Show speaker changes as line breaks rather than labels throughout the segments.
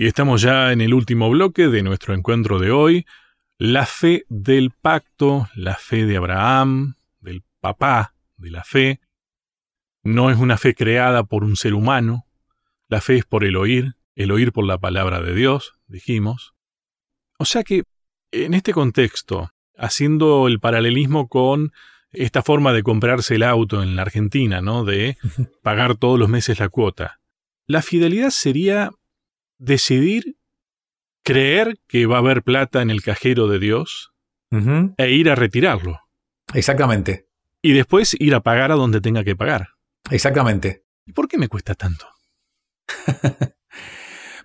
Y estamos ya en el último bloque de nuestro encuentro de hoy, la fe del pacto, la fe de Abraham, del papá de la fe. No es una fe creada por un ser humano, la fe es por el oír, el oír por la palabra de Dios, dijimos. O sea que, en este contexto, haciendo el paralelismo con esta forma de comprarse el auto en la Argentina, ¿no? De pagar todos los meses la cuota. La fidelidad sería decidir creer que va a haber plata en el cajero de Dios e ir a retirarlo.
Exactamente.
Y después ir a pagar a donde tenga que pagar.
Exactamente.
¿Y por qué me cuesta tanto?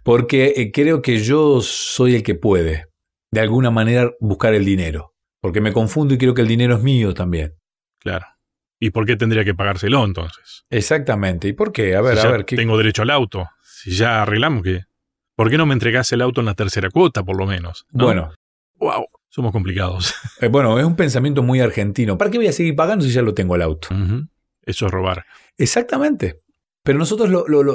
Porque eh, creo que yo soy el que puede, de alguna manera, buscar el dinero. Porque me confundo y creo que el dinero es mío también.
Claro. ¿Y por qué tendría que pagárselo entonces?
Exactamente. ¿Y por qué? A ver, a ver.
¿qué... Tengo derecho al auto. Si ya arreglamos que ¿Por qué no me entregás el auto en la tercera cuota, por lo menos?
Bueno.
Wow, somos complicados.
Eh, bueno, es un pensamiento muy argentino. ¿Para qué voy a seguir pagando si ya lo tengo el auto?
Eso es robar.
Exactamente. Pero nosotros,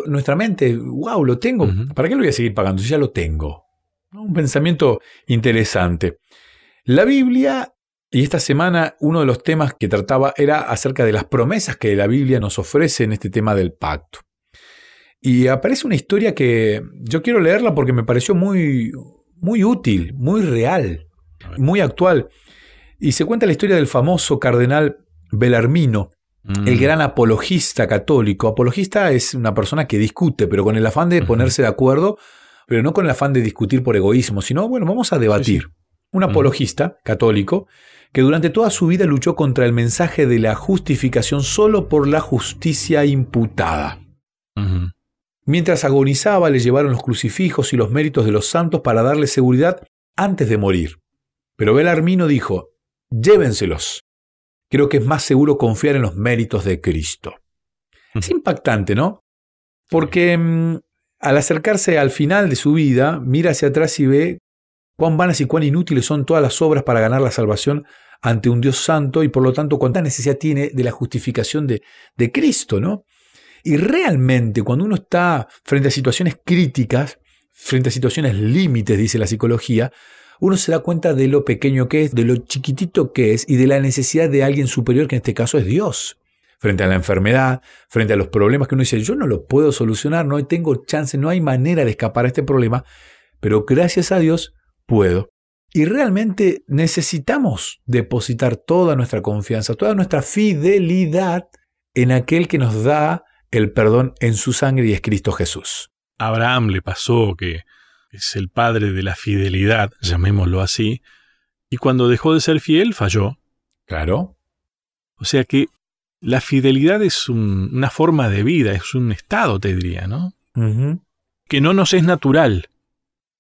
nuestra mente, wow, lo tengo. ¿Para qué lo voy a seguir pagando si ya lo tengo? Un pensamiento interesante. La Biblia, y esta semana uno de los temas que trataba era acerca de las promesas que la Biblia nos ofrece en este tema del pacto. Y aparece una historia que yo quiero leerla porque me pareció muy, muy útil, muy real, muy actual. Y se cuenta la historia del famoso cardenal Belarmino, el mm. gran apologista católico. Apologista es una persona que discute, pero con el afán de ponerse de acuerdo, pero no con el afán de discutir por egoísmo, sino, bueno, vamos a debatir. Un apologista católico que durante toda su vida luchó contra el mensaje de la justificación solo por la justicia imputada. Mientras agonizaba le llevaron los crucifijos y los méritos de los santos para darle seguridad antes de morir. Pero Belarmino dijo, llévenselos. Creo que es más seguro confiar en los méritos de Cristo. Es impactante, ¿no? Porque mm, al acercarse al final de su vida, mira hacia atrás y ve cuán vanas y cuán inútiles son todas las obras para ganar la salvación ante un Dios santo y por lo tanto cuánta necesidad tiene de la justificación de, de Cristo, ¿no? Y realmente cuando uno está frente a situaciones críticas, frente a situaciones límites, dice la psicología, uno se da cuenta de lo pequeño que es, de lo chiquitito que es y de la necesidad de alguien superior, que en este caso es Dios. Frente a la enfermedad, frente a los problemas que uno dice, yo no lo puedo solucionar, no tengo chance, no hay manera de escapar a este problema, pero gracias a Dios puedo. Y realmente necesitamos depositar toda nuestra confianza, toda nuestra fidelidad en aquel que nos da el perdón en su sangre y es Cristo Jesús.
A Abraham le pasó que es el padre de la fidelidad, llamémoslo así, y cuando dejó de ser fiel falló.
Claro.
O sea que la fidelidad es una forma de vida, es un estado, te diría, ¿no? Que no nos es natural.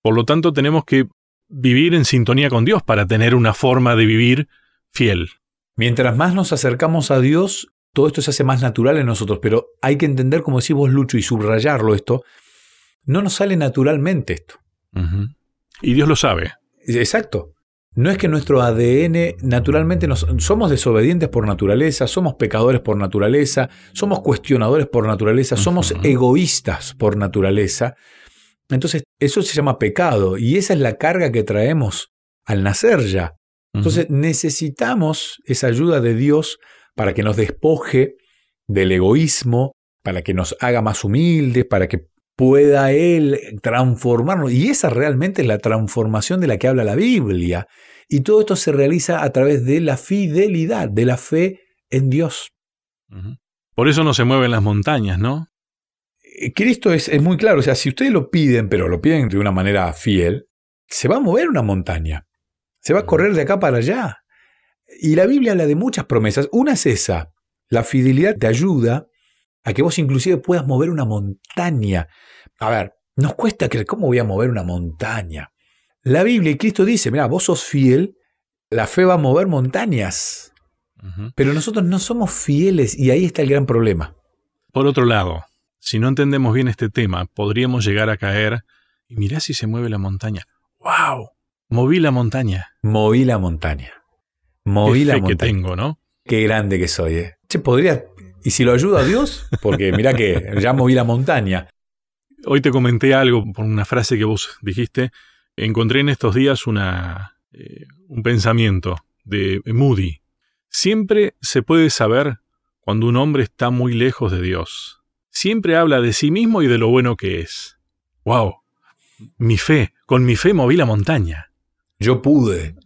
Por lo tanto, tenemos que vivir en sintonía con Dios para tener una forma de vivir fiel.
Mientras más nos acercamos a Dios, todo esto se hace más natural en nosotros, pero hay que entender, como decís vos, Lucho, y subrayarlo esto, no nos sale naturalmente esto.
Y Dios lo sabe.
Exacto. No es que nuestro ADN naturalmente nos, somos desobedientes por naturaleza, somos pecadores por naturaleza, somos cuestionadores por naturaleza, somos egoístas por naturaleza. Entonces, eso se llama pecado y esa es la carga que traemos al nacer ya. Entonces, necesitamos esa ayuda de Dios para que nos despoje del egoísmo, para que nos haga más humildes, para que pueda Él transformarnos. Y esa realmente es la transformación de la que habla la Biblia. Y todo esto se realiza a través de la fidelidad, de la fe en Dios.
Por eso no se mueven las montañas, ¿no?
Eh, Cristo es, es, muy claro, o sea, si ustedes lo piden, pero lo piden de una manera fiel, se va a mover una montaña, se va a correr de acá para allá. Y la Biblia habla de muchas promesas. Una es esa. La fidelidad te ayuda a que vos inclusive puedas mover una montaña. A ver, nos cuesta creer cómo voy a mover una montaña. La Biblia y Cristo dice, mira, vos sos fiel, la fe va a mover montañas. Pero nosotros no somos fieles y ahí está el gran problema.
Por otro lado, si no entendemos bien este tema, podríamos llegar a caer y mirá si se mueve la montaña. ¡Wow! Moví la montaña.
Moví la montaña. Moví la
que tengo, ¿no?
Qué grande que soy, eh. Che, podría. ¿Y si lo ayuda a Dios? Porque mira que ya moví la montaña.
Hoy te comenté algo por una frase que vos dijiste. Encontré en estos días una, eh, un pensamiento de Moody. Siempre se puede saber cuando un hombre está muy lejos de Dios. Siempre habla de sí mismo y de lo bueno que es. ¡Wow! Mi fe, con mi fe moví la montaña.
Yo pude.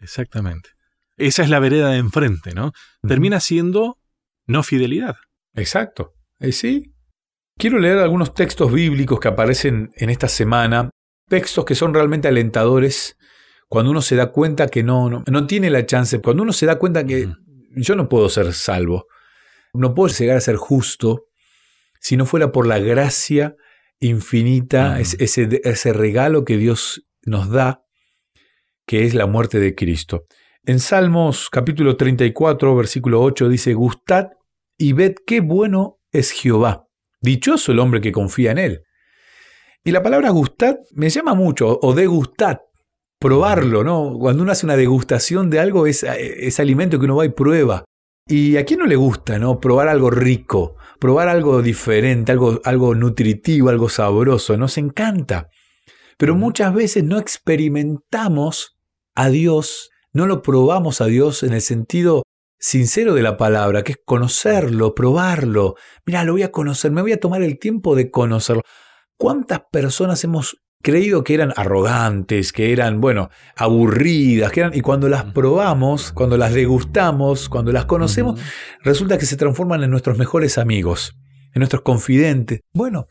Exactamente. Esa es la vereda de enfrente, ¿no? Termina siendo no fidelidad.
Exacto. ¿Eh, sí. Quiero leer algunos textos bíblicos que aparecen en esta semana, textos que son realmente alentadores cuando uno se da cuenta que no, no, tiene la chance, cuando uno se da cuenta que yo no puedo ser salvo, no puedo llegar a ser justo si no fuera por la gracia infinita, ese, ese regalo que Dios nos da, que es la muerte de Cristo. En Salmos capítulo 34, versículo 8 dice, Gustad y ved qué bueno es Jehová. Dichoso el hombre que confía en él. Y la palabra gustad me llama mucho, o degustad, probarlo, ¿no? Cuando uno hace una degustación de algo, es, es alimento que uno va y prueba. ¿Y a quién no le gusta, no? Probar algo rico, probar algo diferente, algo, algo nutritivo, algo sabroso, nos encanta. Pero muchas veces no experimentamos a Dios, no lo probamos a Dios en el sentido sincero de la palabra, que es conocerlo, probarlo. Mira, lo voy a conocer, me voy a tomar el tiempo de conocerlo. ¿Cuántas personas hemos creído que eran arrogantes, que eran, bueno, aburridas, que eran, y cuando las probamos, cuando las degustamos, cuando las conocemos, resulta que se transforman en nuestros mejores amigos, en nuestros confidentes. Bueno,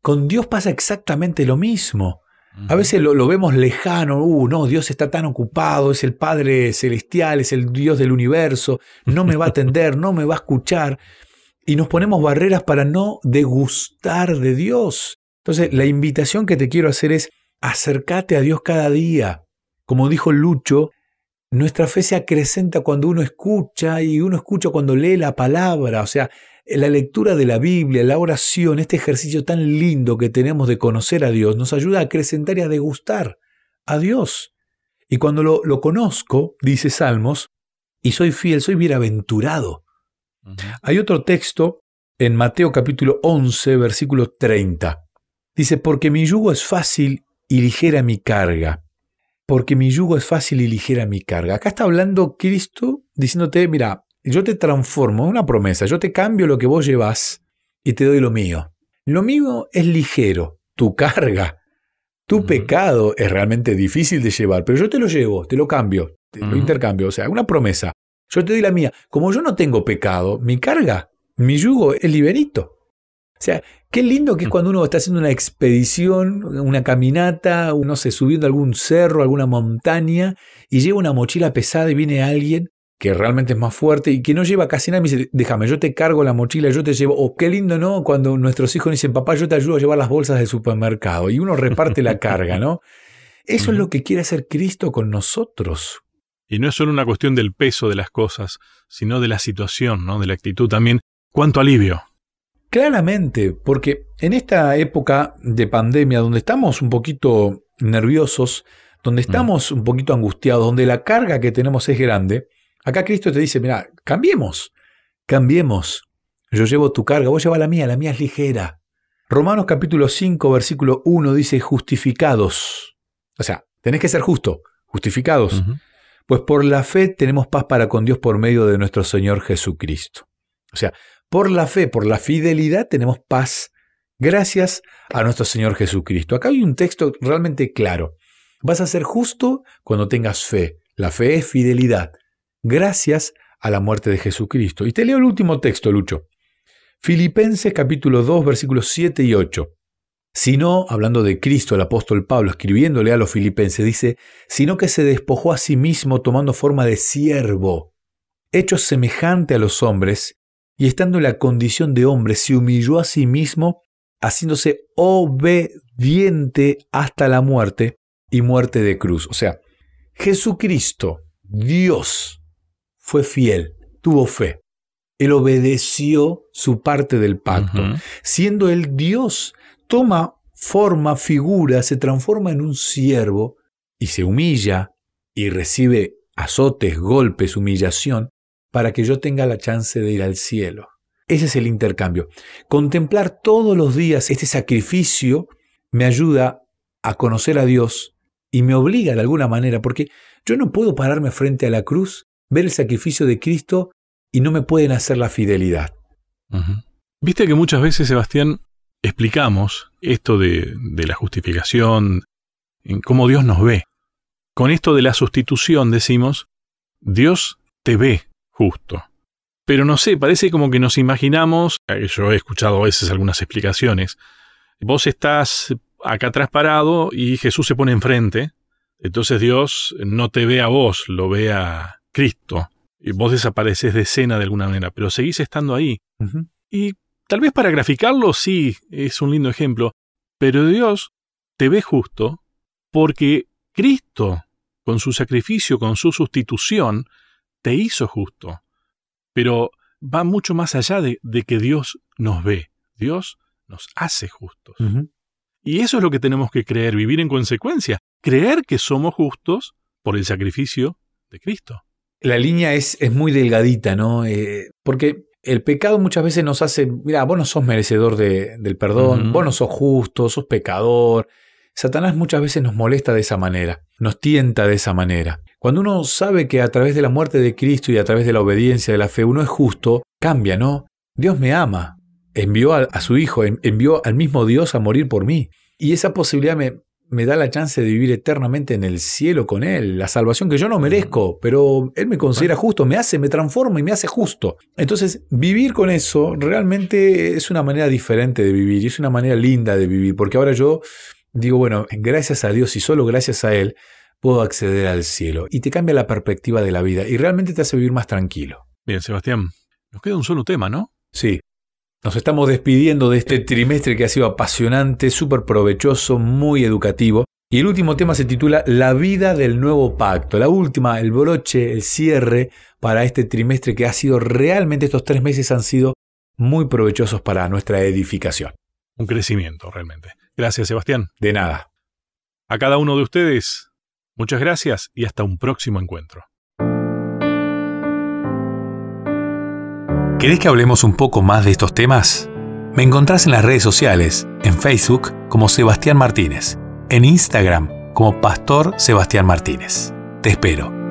con Dios pasa exactamente lo mismo. A veces lo, vemos lejano, uh, no, Dios está tan ocupado, es el Padre Celestial, es el Dios del universo, no me va a atender, no me va a escuchar. Y nos ponemos barreras para no degustar de Dios. Entonces, la invitación que te quiero hacer es acércate a Dios cada día. Como dijo Lucho, nuestra fe se acrecenta cuando uno escucha y uno escucha cuando lee la palabra. O sea, la lectura de la Biblia, la oración, este ejercicio tan lindo que tenemos de conocer a Dios, nos ayuda a acrecentar y a degustar a Dios. Y cuando lo, lo conozco, dice Salmos, y soy fiel, soy bienaventurado. Hay otro texto en Mateo capítulo 11, versículo 30. Dice, porque mi yugo es fácil y ligera mi carga. Porque mi yugo es fácil y ligera mi carga. Acá está hablando Cristo diciéndote, mira, yo te transformo, una promesa, yo te cambio lo que vos llevas y te doy lo mío. Lo mío es ligero, tu carga, tu pecado es realmente difícil de llevar, pero yo te lo llevo, te lo cambio, te lo intercambio, o sea, una promesa. Yo te doy la mía. Como yo no tengo pecado, mi carga, mi yugo es liberito. O sea, qué lindo que es mm. cuando uno está haciendo una expedición, una caminata, no sé, subiendo algún cerro, alguna montaña, y lleva una mochila pesada y viene alguien que realmente es más fuerte y que no lleva casi nada, me dice, déjame, yo te cargo la mochila, yo te llevo, o qué lindo, ¿no? Cuando nuestros hijos dicen, papá, yo te ayudo a llevar las bolsas del supermercado y uno reparte la carga, ¿no? Eso es lo que quiere hacer Cristo con nosotros.
Y no es solo una cuestión del peso de las cosas, sino de la situación, ¿no? De la actitud también. ¿Cuánto alivio?
Claramente, porque en esta época de pandemia, donde estamos un poquito nerviosos, donde mm. estamos un poquito angustiados, donde la carga que tenemos es grande, Acá Cristo te dice, mira, cambiemos, cambiemos. Yo llevo tu carga, vos llevas la mía, la mía es ligera. Romanos capítulo 5, versículo 1 dice, justificados. O sea, tenés que ser justo, justificados. Pues por la fe tenemos paz para con Dios por medio de nuestro Señor Jesucristo. O sea, por la fe, por la fidelidad tenemos paz gracias a nuestro Señor Jesucristo. Acá hay un texto realmente claro. Vas a ser justo cuando tengas fe. La fe es fidelidad gracias a la muerte de Jesucristo. Y te leo el último texto, Lucho. Filipenses capítulo 2 versículos 7 y 8. Sino, hablando de Cristo, el apóstol Pablo, escribiéndole a los filipenses, dice, sino que se despojó a sí mismo tomando forma de siervo, hecho semejante a los hombres, y estando en la condición de hombre, se humilló a sí mismo, haciéndose obediente hasta la muerte y muerte de cruz. O sea, Jesucristo, Dios, fue fiel, tuvo fe. Él obedeció su parte del pacto. Siendo el Dios, toma forma, figura, se transforma en un siervo y se humilla y recibe azotes, golpes, humillación, para que yo tenga la chance de ir al cielo. Ese es el intercambio. Contemplar todos los días este sacrificio me ayuda a conocer a Dios y me obliga de alguna manera, porque yo no puedo pararme frente a la cruz, ver el sacrificio de Cristo y no me pueden hacer la fidelidad.
Viste que muchas veces, Sebastián, explicamos esto de, de la justificación, en cómo Dios nos ve. Con esto de la sustitución decimos, Dios te ve justo. Pero no sé, parece como que nos imaginamos, eh, yo he escuchado a veces algunas explicaciones, vos estás acá atrás parado y Jesús se pone enfrente, entonces Dios no te ve a vos, lo ve a Cristo. Y vos desapareces de escena de alguna manera, pero seguís estando ahí. Y tal vez para graficarlo sí es un lindo ejemplo, pero Dios te ve justo porque Cristo, con su sacrificio, con su sustitución, te hizo justo. Pero va mucho más allá de, que Dios nos ve. Dios nos hace justos. Y eso es lo que tenemos que creer, vivir en consecuencia, creer que somos justos por el sacrificio de Cristo.
La línea es, es muy delgadita, ¿no? Eh, porque el pecado muchas veces nos hace, mira, vos no sos merecedor del perdón, vos no sos justo, sos pecador. Satanás muchas veces nos molesta de esa manera, nos tienta de esa manera. Cuando uno sabe que a través de la muerte de Cristo y a través de la obediencia de la fe uno es justo, cambia, ¿no? Dios me ama, envió a, su Hijo, envió al mismo Dios a morir por mí. Y esa posibilidad me, me da la chance de vivir eternamente en el cielo con Él, la salvación que yo no merezco, pero Él me considera justo, me hace, me transforma y me hace justo. Entonces, vivir con eso realmente es una manera diferente de vivir y es una manera linda de vivir, porque ahora yo digo, bueno, gracias a Dios y solo gracias a Él puedo acceder al cielo. Y te cambia la perspectiva de la vida y realmente te hace vivir más tranquilo.
Bien, Sebastián, nos queda un solo tema, ¿no?
Sí. Nos estamos despidiendo de este trimestre que ha sido apasionante, súper provechoso, muy educativo. Y el último tema se titula La vida del nuevo pacto. La última, el broche, el cierre para este trimestre que ha sido realmente, estos tres meses han sido muy provechosos para nuestra edificación.
Un crecimiento, realmente. Gracias, Sebastián.
De nada.
A cada uno de ustedes, muchas gracias y hasta un próximo encuentro.
¿Querés que hablemos un poco más de estos temas? Me encontrás en las redes sociales, en Facebook como Sebastián Martínez, en Instagram como Pastor Sebastián Martínez. Te espero.